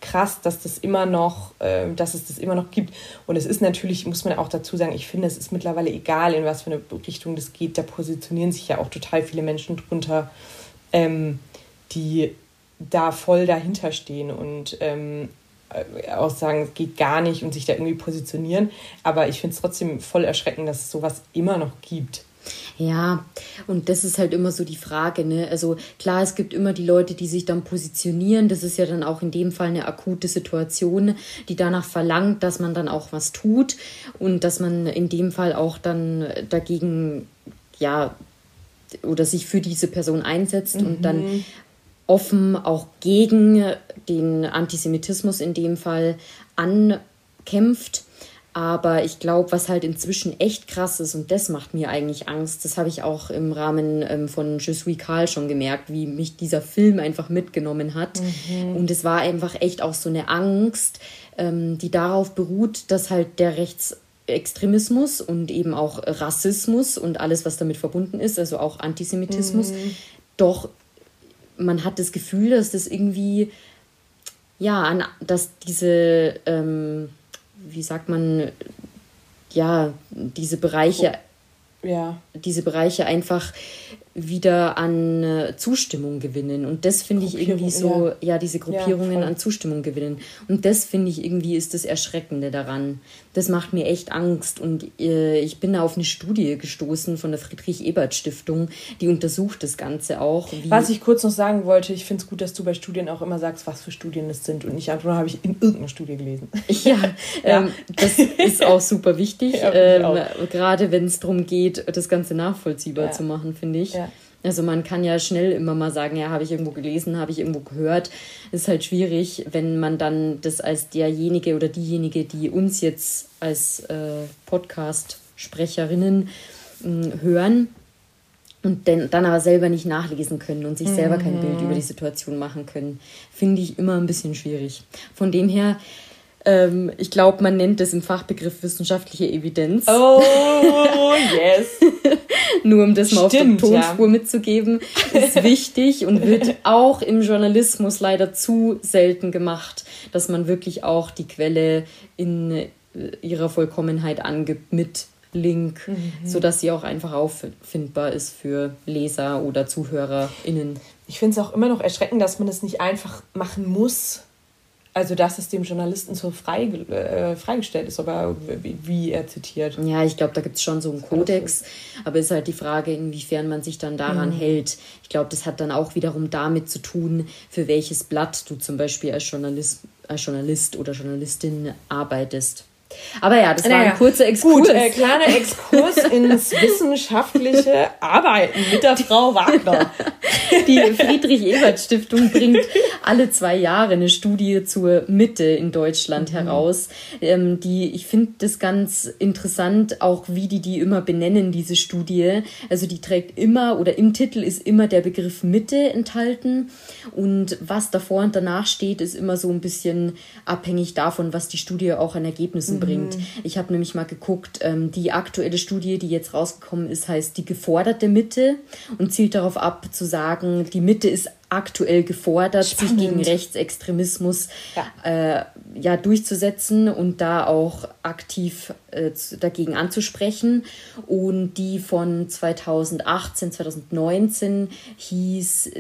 krass, dass das immer noch, äh, dass es das immer noch gibt. Und es ist natürlich, muss man auch dazu sagen, ich finde, es ist mittlerweile egal, in was für eine Richtung das geht. Da positionieren sich ja auch total viele Menschen drunter, ähm, die da voll dahinter stehen und ähm, äh, auch sagen, es geht gar nicht und sich da irgendwie positionieren. Aber ich finde es trotzdem voll erschreckend, dass es sowas immer noch gibt. Ja, und das ist halt immer so die Frage, ne? Also klar, es gibt immer die Leute, die sich dann positionieren. Das ist ja dann auch in dem Fall eine akute Situation, die danach verlangt, dass man dann auch was tut und dass man in dem Fall auch dann dagegen, ja, oder sich für diese Person einsetzt mhm. und dann mhm. offen auch gegen den Antisemitismus in dem Fall ankämpft. Aber ich glaube, was halt inzwischen echt krass ist, und das macht mir eigentlich Angst, das habe ich auch im Rahmen ähm, von Je suis Karl schon gemerkt, wie mich dieser Film einfach mitgenommen hat. Mhm. Und es war einfach echt auch so eine Angst, ähm, die darauf beruht, dass halt der Rechtsextremismus und eben auch Rassismus und alles, was damit verbunden ist, also auch Antisemitismus, mhm. doch man hat das Gefühl, dass das irgendwie, ja, dass diese. Ähm, wie sagt man, ja, diese Bereiche, ja. diese Bereiche einfach wieder an äh, Zustimmung gewinnen. Und das finde ich irgendwie so, ja, ja diese Gruppierungen ja, an Zustimmung gewinnen. Und das finde ich irgendwie ist das Erschreckende daran. Das macht mir echt Angst. Und äh, ich bin da auf eine Studie gestoßen von der Friedrich-Ebert-Stiftung, die untersucht das Ganze auch. was ich kurz noch sagen wollte, ich finde es gut, dass du bei Studien auch immer sagst, was für Studien es sind. Und nicht einfach nur habe ich in irgendeiner Studie gelesen. (laughs) (laughs) Ja, ähm, das ist auch super wichtig. (laughs) ähm, Gerade wenn es darum geht, das Ganze nachvollziehbar zu machen, finde ich. Also man kann ja schnell immer mal sagen, ja, habe ich irgendwo gelesen, habe ich irgendwo gehört. Ist halt schwierig, wenn man dann das als derjenige oder diejenige, die uns jetzt als äh, Podcast-Sprecherinnen äh, hören und dann, dann aber selber nicht nachlesen können und sich selber kein Bild über die mhm. Situation machen können, finde ich immer ein bisschen schwierig. Von dem her ähm, ich glaube, man nennt das im Fachbegriff wissenschaftliche Evidenz. Oh, (laughs) yes. Nur um das mal Stimmt, auf der Tonspur ja. mitzugeben, ist wichtig und wird auch im Journalismus leider zu selten gemacht, dass man wirklich auch die Quelle in äh, ihrer Vollkommenheit angibt mit Link, mhm. sodass sie auch einfach auffindbar ist für Leser oder ZuhörerInnen. Ich finde es auch immer noch erschreckend, dass man es das nicht einfach machen muss also dass es dem Journalisten so frei, äh, freigestellt ist, aber wie, wie er zitiert. Ja, ich glaube, da gibt es schon so einen Kodex, aber es ist halt die Frage, inwiefern man sich dann daran mhm. hält. Ich glaube, das hat dann auch wiederum damit zu tun, für welches Blatt du zum Beispiel als Journalist, als Journalist oder Journalistin arbeitest. Aber ja, das naja, war ein kurzer Exkurs. Gut, äh, kleiner Exkurs (laughs) ins wissenschaftliche Arbeiten mit der Frau Wagner. (laughs) Die Friedrich-Ebert-Stiftung bringt alle zwei Jahre eine Studie zur Mitte in Deutschland mhm. heraus. Ähm, die, ich finde das ganz interessant, auch wie die die immer benennen, diese Studie. Also die trägt immer oder im Titel ist immer der Begriff Mitte enthalten und was davor und danach steht, ist immer so ein bisschen abhängig davon, was die Studie auch an Ergebnissen mhm bringt. Mhm. Ich habe nämlich mal geguckt, ähm, die aktuelle Studie, die jetzt rausgekommen ist, heißt die geforderte Mitte und zielt darauf ab zu sagen, die Mitte ist aktuell gefordert, Spannend. sich gegen Rechtsextremismus ja. Äh, ja durchzusetzen und da auch aktiv äh, dagegen anzusprechen. Und die von 2018, 2019 hieß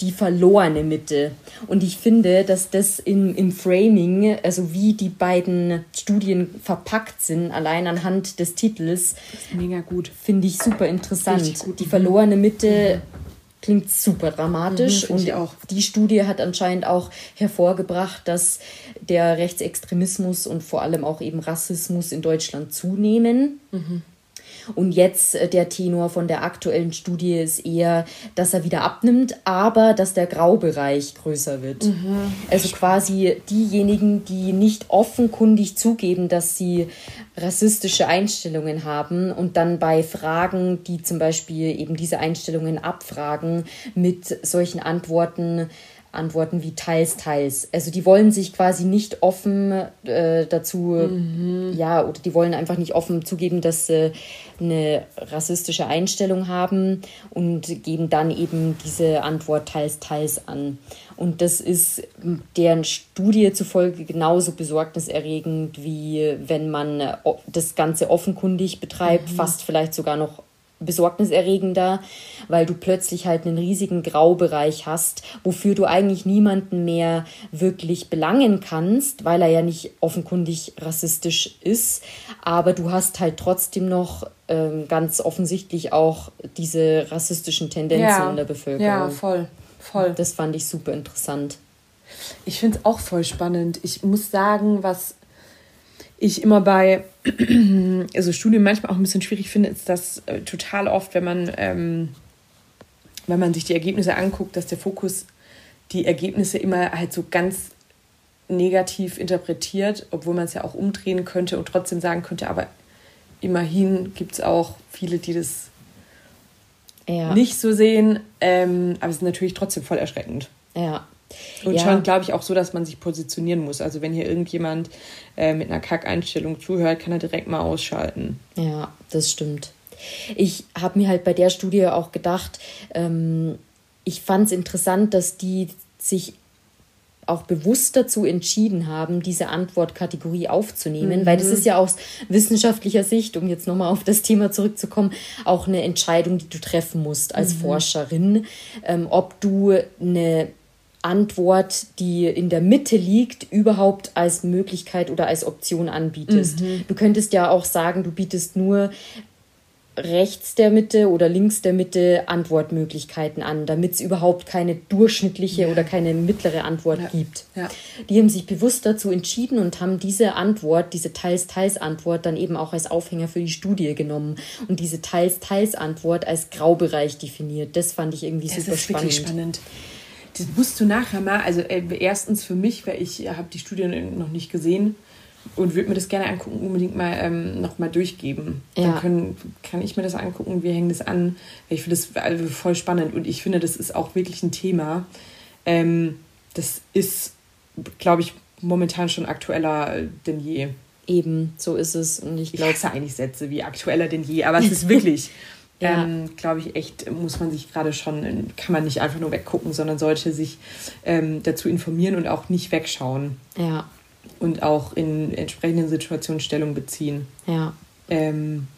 die verlorene Mitte. Und ich finde, dass das in, im Framing, also wie die beiden Studien verpackt sind, allein anhand des Titels, mega gut. Finde ich super interessant. Die verlorene Mitte mhm. klingt super dramatisch. Mhm, und auch. die Studie hat anscheinend auch hervorgebracht, dass der Rechtsextremismus und vor allem auch eben Rassismus in Deutschland zunehmen. Mhm. Und jetzt äh, der Tenor von der aktuellen Studie ist eher, dass er wieder abnimmt, aber dass der Graubereich größer wird. Mhm. Also quasi diejenigen, die nicht offenkundig zugeben, dass sie rassistische Einstellungen haben und dann bei Fragen, die zum Beispiel eben diese Einstellungen abfragen, mit solchen Antworten Antworten wie teils, teils. Also die wollen sich quasi nicht offen äh, dazu, mhm. ja, oder die wollen einfach nicht offen zugeben, dass sie eine rassistische Einstellung haben und geben dann eben diese Antwort teils, teils an. Und das ist deren Studie zufolge genauso besorgniserregend, wie wenn man das Ganze offenkundig betreibt, mhm. fast vielleicht sogar noch besorgniserregender, weil du plötzlich halt einen riesigen Graubereich hast, wofür du eigentlich niemanden mehr wirklich belangen kannst, weil er ja nicht offenkundig rassistisch ist, aber du hast halt trotzdem noch ähm, ganz offensichtlich auch diese rassistischen Tendenzen ja. in der Bevölkerung. Ja, voll, voll. Das fand ich super interessant. Ich finde es auch voll spannend. Ich muss sagen, was ich immer bei (clears throat) also Studien manchmal auch ein bisschen schwierig finde, ist, dass äh, total oft, wenn man, ähm, wenn man sich die Ergebnisse anguckt, dass der Fokus die Ergebnisse immer halt so ganz negativ interpretiert, obwohl man es ja auch umdrehen könnte und trotzdem sagen könnte, aber immerhin gibt es auch viele, die das ja. nicht so sehen. Ähm, aber es ist natürlich trotzdem voll erschreckend. Ja, und ja. schon, glaube ich, auch so, dass man sich positionieren muss. Also wenn hier irgendjemand äh, mit einer Kackeinstellung zuhört, kann er direkt mal ausschalten. Ja, das stimmt. Ich habe mir halt bei der Studie auch gedacht, ähm, ich fand es interessant, dass die sich auch bewusst dazu entschieden haben, diese Antwortkategorie aufzunehmen, mhm. weil das ist ja aus wissenschaftlicher Sicht, um jetzt nochmal auf das Thema zurückzukommen, auch eine Entscheidung, die du treffen musst als mhm. Forscherin, ähm, ob du eine Antwort, die in der Mitte liegt, überhaupt als Möglichkeit oder als Option anbietest. Mhm. Du könntest ja auch sagen, du bietest nur rechts der Mitte oder links der Mitte Antwortmöglichkeiten an, damit es überhaupt keine durchschnittliche ja. oder keine mittlere Antwort ja. gibt. Ja. Die haben sich bewusst dazu entschieden und haben diese Antwort, diese Teils-Teils-Antwort dann eben auch als Aufhänger für die Studie genommen und diese Teils-Teils-Antwort als Graubereich definiert. Das fand ich irgendwie das super ist spannend. spannend. Das musst du nachher mal, also äh, erstens für mich, weil ich habe die Studie noch nicht gesehen, und würde mir das gerne angucken, unbedingt mal ähm, nochmal durchgeben. Ja. Dann können, kann ich mir das angucken, wir hängen das an. Ich finde das also voll spannend und ich finde, das ist auch wirklich ein Thema. Ähm, das ist, glaube ich, momentan schon aktueller denn je. Eben, so ist es. Und ich glaube. Ich hasse eigentlich Sätze wie aktueller denn je, aber es ist (laughs) wirklich. Ja. ähm, glaube ich, echt, muss man sich gerade schon, kann man nicht einfach nur weggucken, sondern sollte sich ähm, dazu informieren und auch nicht wegschauen. Ja und auch in entsprechenden Situationen Stellung beziehen. Ja. Ähm,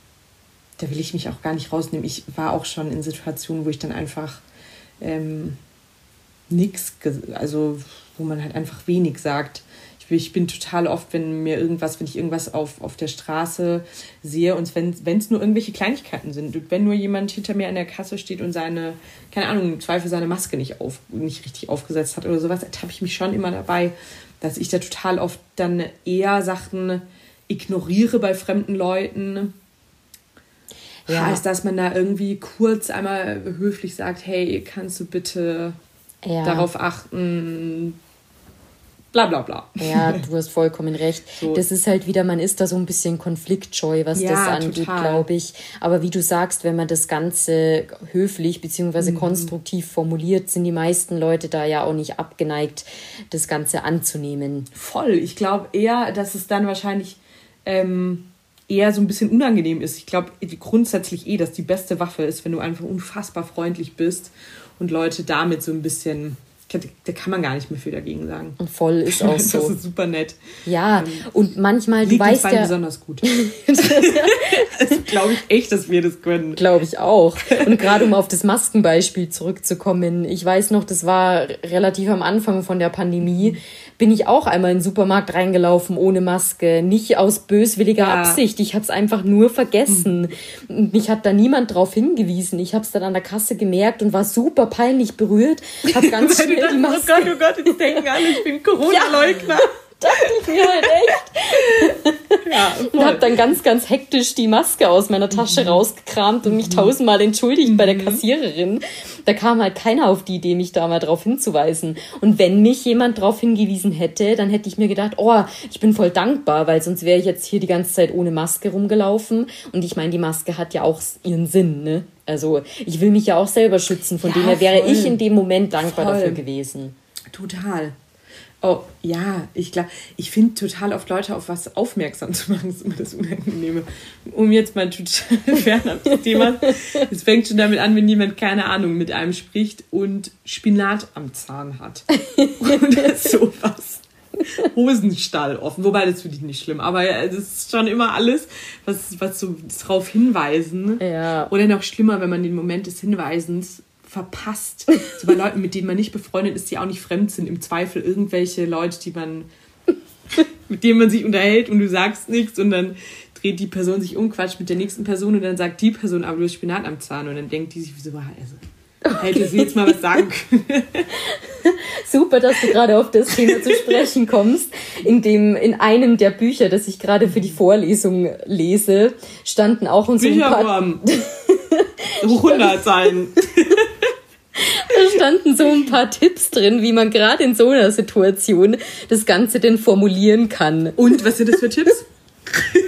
da will ich mich auch gar nicht rausnehmen. Ich war auch schon in Situationen, wo ich dann einfach ähm, nichts, also wo man halt einfach wenig sagt. Ich, bin total oft, wenn mir irgendwas, wenn ich irgendwas auf, auf der Straße sehe und wenn es nur irgendwelche Kleinigkeiten sind, wenn nur jemand hinter mir an der Kasse steht und seine, keine Ahnung, im Zweifel seine Maske nicht, auf, nicht richtig aufgesetzt hat oder sowas, ertappe ich mich schon immer dabei, dass ich da total oft dann eher Sachen ignoriere bei fremden Leuten. Ja. Heißt, dass man da irgendwie kurz einmal höflich sagt, hey, kannst du bitte ja. darauf achten, bla bla bla. Ja, du hast vollkommen recht. So. Das ist halt wieder, man ist da so ein bisschen konfliktscheu, was ja, das angeht, glaube ich. Aber wie du sagst, wenn man das Ganze höflich bzw. Mhm. konstruktiv formuliert, sind die meisten Leute da ja auch nicht abgeneigt, das Ganze anzunehmen. Voll. Ich glaube eher, dass es dann wahrscheinlich ähm, eher so ein bisschen unangenehm ist. Ich glaube grundsätzlich eh, dass die beste Waffe ist, wenn du einfach unfassbar freundlich bist und Leute damit so ein bisschen da kann man gar nicht mehr viel dagegen sagen. Und voll ist (laughs) auch so. Das ist super nett. Ja, ähm, und manchmal, du weißt ja... besonders gut. (laughs) das glaube ich echt, dass wir das können. Glaube ich auch. Und gerade um auf das Maskenbeispiel zurückzukommen, ich weiß noch, das war relativ am Anfang von der Pandemie, bin ich auch einmal in den Supermarkt reingelaufen ohne Maske. Nicht aus böswilliger ja. Absicht. Ich habe es einfach nur vergessen. Und mich hat da niemand drauf hingewiesen. Ich habe es dann an der Kasse gemerkt und war super peinlich berührt. Hab (laughs) ganz schnell die Maske... Oh Gott, oh Gott, jetzt denken alle, ich bin Corona-Leugner. Ja dachte ich mir halt echt. (laughs) ja, und habe dann ganz, ganz hektisch die Maske aus meiner Tasche mhm. rausgekramt und mich mhm. tausendmal entschuldigt mhm. bei der mhm. Kassiererin. Da kam halt keiner auf die Idee, mich da mal drauf hinzuweisen. Und wenn mich jemand drauf hingewiesen hätte, dann hätte ich mir gedacht, oh, ich bin voll dankbar, weil sonst wäre ich jetzt hier die ganze Zeit ohne Maske rumgelaufen. Und ich meine, die Maske hat ja auch ihren Sinn, ne? Also ich will mich ja auch selber schützen, von ja, dem her wäre ich in dem Moment dankbar voll. dafür gewesen. Total. Oh, ja, ich glaube, ich finde total oft Leute auf was aufmerksam zu machen, ist immer das Unangenehme. Um jetzt mal total (laughs) fernab das Thema. Es fängt schon damit an, wenn jemand, keine Ahnung, mit einem spricht und Spinat am Zahn hat. Oder (laughs) sowas. Hosenstall offen. Wobei, das finde ich nicht schlimm. Aber das ist schon immer alles, was, was so darauf hinweisen. Ja. Oder noch schlimmer, wenn man den Moment des Hinweisens verpasst. So bei Leuten, mit denen man nicht befreundet ist, die auch nicht fremd sind. Im Zweifel irgendwelche Leute, die man, (laughs) mit denen man sich unterhält und du sagst nichts und dann dreht die Person sich um, quatscht mit der nächsten Person und dann sagt die Person, aber du hast Spinat am Zahn und dann denkt die sich, wieso war also, Okay. Hätte sie jetzt mal was sagen können. (laughs) Super, dass du gerade auf das Thema zu sprechen kommst. In dem, in einem der Bücher, das ich gerade für die Vorlesung lese, standen auch uns ein paar... 100 sein. Da standen so ein paar Tipps drin, wie man gerade in so einer Situation das Ganze denn formulieren kann. Und was sind das für Tipps? (laughs)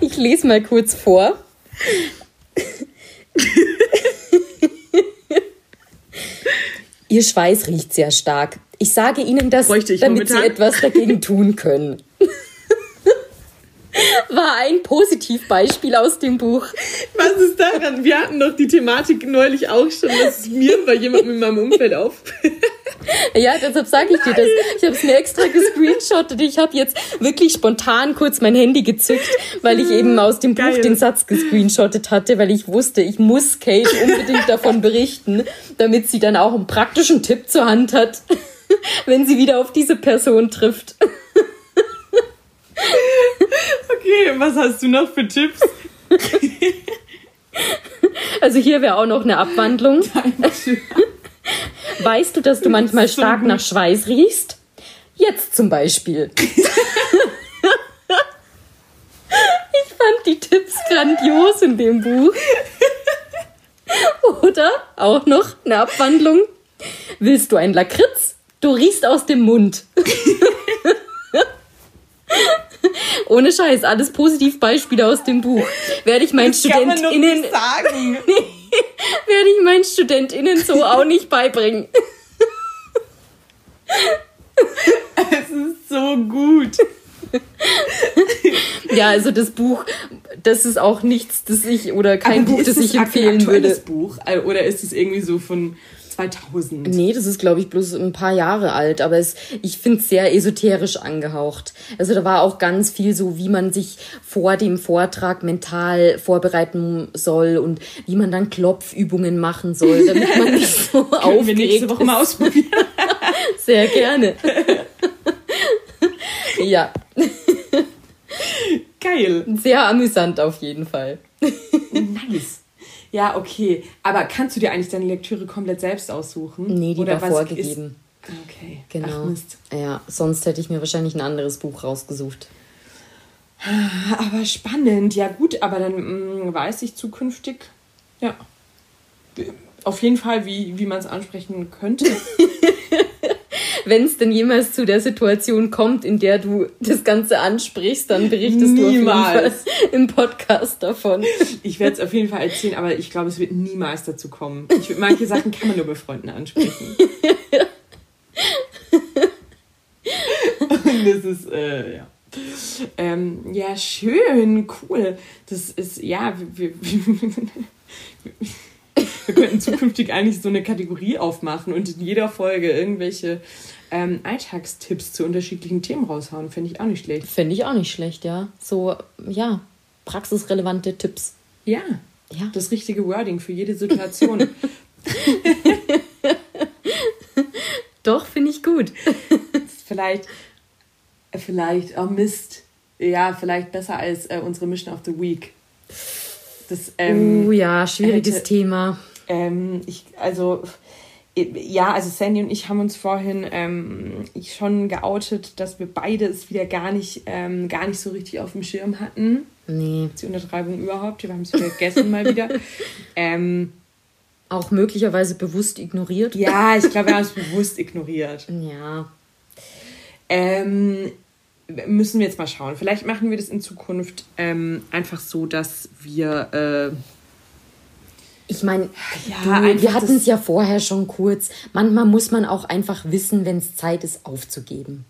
Ich lese mal kurz vor. Ihr Schweiß riecht sehr stark. Ich sage Ihnen das, damit momentan? Sie etwas dagegen tun können war ein Positivbeispiel aus dem Buch. Was ist daran? Wir hatten doch die Thematik neulich auch schon, dass es mir bei jemandem in meinem Umfeld auf. ja, deshalb sage ich dir das. Ich habe es mir extra gescreenshottet. Ich habe jetzt wirklich spontan kurz mein Handy gezückt, weil ich eben aus dem Geil. Buch den Satz gescreenshottet hatte, weil ich wusste, ich muss Kate unbedingt davon berichten, damit sie dann auch einen praktischen Tipp zur Hand hat, (laughs) wenn sie wieder auf diese Person trifft. Okay, was hast du noch für Tipps? (laughs) Also hier wäre auch noch eine Abwandlung. Weißt du, dass du manchmal stark nach Schweiß riechst? Jetzt zum Beispiel. (laughs) ich fand die Tipps grandios in dem Buch. Oder auch noch eine Abwandlung. Willst du ein Lakritz? Du riechst aus dem Mund. (laughs) Ohne Scheiß, alles Positivbeispiele aus dem Buch. Werde ich meinen StudentInnen. sagen. (laughs) werde ich meinen StudentInnen so auch nicht beibringen. es ist so gut. ja, also das Buch, das ist auch nichts, das ich oder kein Aber Buch, das ich empfehlen würde. Buch äh, oder ist es irgendwie so von 2000. Nee, das ist, glaube ich, bloß ein paar Jahre alt, aber es, ich finde es sehr esoterisch angehaucht. Also da war auch ganz viel so, wie man sich vor dem Vortrag mental vorbereiten soll und wie man dann Klopfübungen machen soll, damit man nicht (laughs) so aufgeregt wir nächste Woche mal ausprobieren. (laughs) sehr gerne. (laughs) ja. Geil. Sehr amüsant auf jeden Fall. nice. Ja, okay. Aber kannst du dir eigentlich deine Lektüre komplett selbst aussuchen? Nee, die Oder war vorgegeben. Ist... Okay. Genau. Ach, Mist. Ja, sonst hätte ich mir wahrscheinlich ein anderes Buch rausgesucht. Aber spannend. Ja, gut, aber dann mh, mm, weiß ich zukünftig, ja, auf jeden Fall, wie, wie man es ansprechen könnte. (laughs) wenn es denn jemals zu der Situation kommt, in der du das Ganze ansprichst, dann berichtest niemals. du auf jeden Fall im Podcast davon. Ich werde es auf jeden Fall erzählen, aber ich glaube, es wird niemals dazu kommen. Ich, manche Sachen kann man nur bei Freunden ansprechen. Und das ist, äh, ja. Ähm, ja, schön, cool. Das ist, ja, wir, wir, wir könnten zukünftig eigentlich so eine Kategorie aufmachen und in jeder Folge irgendwelche ähm, Alltagstipps zu unterschiedlichen Themen raushauen. Finde ich auch nicht schlecht. Finde ich auch nicht schlecht, ja. So, ja, praxisrelevante Tipps. Ja, ja. das richtige Wording für jede Situation. (laughs) Doch, finde ich gut. vielleicht, vielleicht, oh Mist. Ja, vielleicht besser als äh, unsere Mission of the Week. Das, ähm, uh, ja, schwieriges hätte, Thema. Ähm, ich, also, ja, also Sandy und ich haben uns vorhin ähm, schon geoutet, dass wir beide es wieder gar nicht, ähm, gar nicht so richtig auf dem Schirm hatten. Nee. Die Untertreibung überhaupt. Wir haben es vergessen mal wieder. (laughs) Ähm, Auch möglicherweise bewusst ignoriert. Ja, ich glaube, wir haben es bewusst ignoriert. Ja. Ähm, müssen wir jetzt mal schauen. Vielleicht machen wir das in Zukunft ähm, einfach so, dass wir. Äh, ich meine, ja, wir hatten es ja vorher schon kurz. Manchmal muss man auch einfach wissen, wenn es Zeit ist, aufzugeben.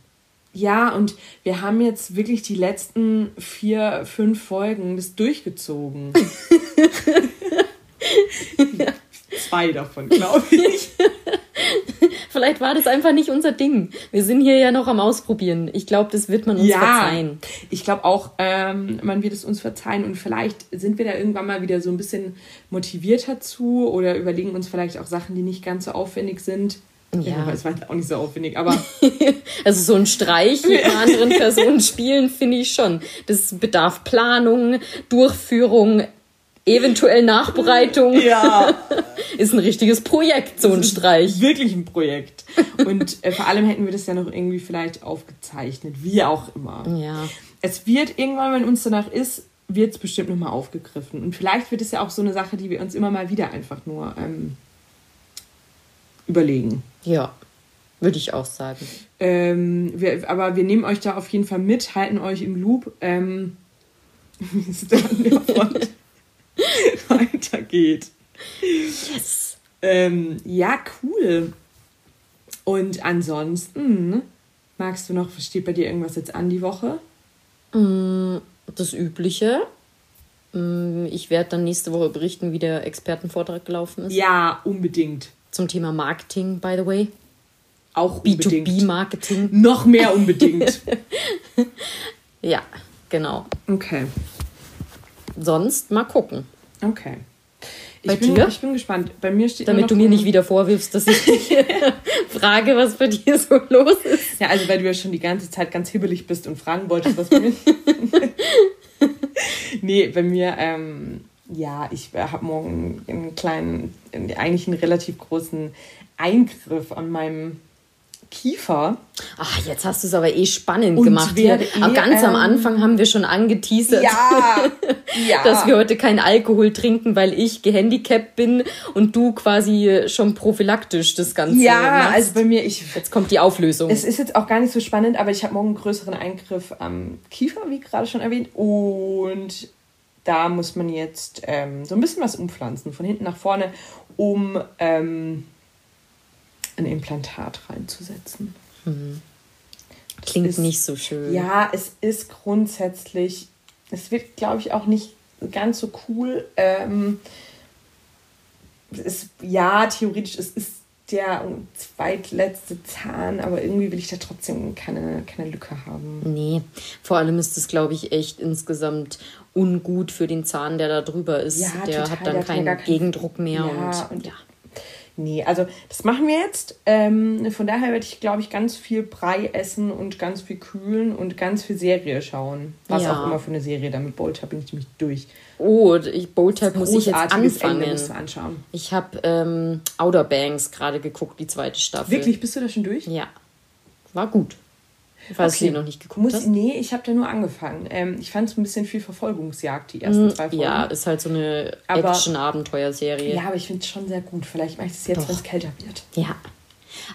Ja, und wir haben jetzt wirklich die letzten vier, fünf Folgen das durchgezogen. (laughs) Zwei davon, glaube ich. (laughs) Vielleicht war das einfach nicht unser Ding. Wir sind hier ja noch am Ausprobieren. Ich glaube, das wird man uns ja, verzeihen. Ich glaube auch, ähm, man wird es uns verzeihen und vielleicht sind wir da irgendwann mal wieder so ein bisschen motivierter zu oder überlegen uns vielleicht auch Sachen, die nicht ganz so aufwendig sind. Ja, es war auch nicht so aufwendig, aber. (laughs) also so ein Streich mit einer (laughs) anderen Person spielen, finde ich schon. Das bedarf Planung, Durchführung, eventuell Nachbereitung. (laughs) Ja. (laughs) ist ein richtiges Projekt, so ein Streich. Wirklich ein Projekt. Und äh, vor allem hätten wir das ja noch irgendwie vielleicht aufgezeichnet, wie auch immer. Ja. Es wird irgendwann, wenn uns danach ist, wird es bestimmt nochmal aufgegriffen. Und vielleicht wird es ja auch so eine Sache, die wir uns immer mal wieder einfach nur ähm, überlegen. Ja, würde ich auch sagen. Ähm, wir, aber wir nehmen euch da auf jeden Fall mit, halten euch im Loop. Ähm, wie es dann (laughs) weitergeht. Yes. Ähm, ja, cool. Und ansonsten, magst du noch, steht bei dir irgendwas jetzt an die Woche? Mm, das Übliche. Mm, ich werde dann nächste Woche berichten, wie der Expertenvortrag gelaufen ist. Ja, unbedingt. Zum Thema Marketing, by the way. Auch B2B-Marketing. Noch mehr unbedingt. (laughs) ja, genau. Okay. Sonst mal gucken. Okay. Bei ich bin, dir? Ich bin gespannt. Bei mir steht Damit du mir nicht wieder vorwirfst, dass ich dich (laughs) frage, was bei dir so los ist. Ja, also weil du ja schon die ganze Zeit ganz hibbelig bist und fragen wolltest, was bei mir. (laughs) (laughs) nee, bei mir, ähm, ja, ich habe morgen einen kleinen, eigentlich einen relativ großen Eingriff an meinem Kiefer. Ach, jetzt hast du es aber eh spannend und gemacht. Hier. Eh, ganz ähm, am Anfang haben wir schon angeteasert, ja, (laughs) ja. dass wir heute keinen Alkohol trinken, weil ich gehandicapt bin und du quasi schon prophylaktisch das Ganze Ja, machst. also bei mir, ich. Jetzt kommt die Auflösung. Es ist jetzt auch gar nicht so spannend, aber ich habe morgen einen größeren Eingriff am Kiefer, wie gerade schon erwähnt. Und da muss man jetzt ähm, so ein bisschen was umpflanzen, von hinten nach vorne, um. Ähm, ein Implantat reinzusetzen. Mhm. Klingt ist, nicht so schön. Ja, es ist grundsätzlich, es wird, glaube ich, auch nicht ganz so cool. Ähm, ist, ja, theoretisch, es ist der zweitletzte Zahn, aber irgendwie will ich da trotzdem keine, keine Lücke haben. Nee, vor allem ist es, glaube ich, echt insgesamt ungut für den Zahn, der da drüber ist. Ja, der total, hat dann keinen kein, Gegendruck mehr. Ja, und, und ja. Nee, also das machen wir jetzt. Ähm, von daher werde ich, glaube ich, ganz viel Brei essen und ganz viel kühlen und ganz viel Serie schauen. Was ja. auch immer für eine Serie. Damit Bolter bin ich nämlich durch. Oh, ich, Bolter muss ich jetzt anfangen. Ende anschauen. Ich habe ähm, Outer Banks gerade geguckt, die zweite Staffel. Wirklich? Bist du da schon durch? Ja. War gut. Falls okay. du noch nicht geguckt Muss, hast. Nee, ich habe da nur angefangen. Ähm, ich fand es ein bisschen viel Verfolgungsjagd, die ersten mm, zwei Folgen. Ja, ist halt so eine Action-Abenteuerserie. Ja, aber ich finde es schon sehr gut. Vielleicht mache ich es jetzt, wenn es kälter wird. Ja.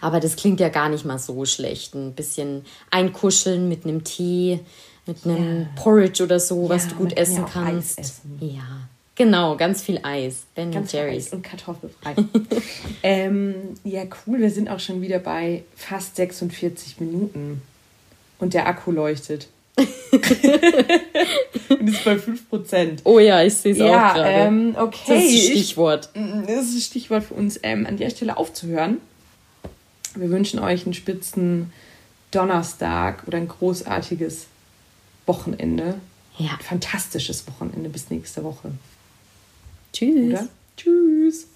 Aber das klingt ja gar nicht mal so schlecht. Ein bisschen einkuscheln mit einem Tee, mit einem ja. Porridge oder so, ja, was du gut essen kannst. Eis essen. Ja. Genau, ganz viel Eis. Ben ganz Jerry's. Eis und kartoffelfrei. (laughs) ähm, ja, cool. Wir sind auch schon wieder bei fast 46 Minuten und der Akku leuchtet. (laughs) und ist bei 5%. Oh ja, ich sehe es ja, auch gerade. Ähm, okay. Das ist ein Stichwort. Ich, mm, das ist ein Stichwort für uns, ähm, an der Stelle aufzuhören. Wir wünschen euch einen spitzen Donnerstag oder ein großartiges Wochenende. Ja. Ein fantastisches Wochenende bis nächste Woche. Tschüss. Oder? Tschüss.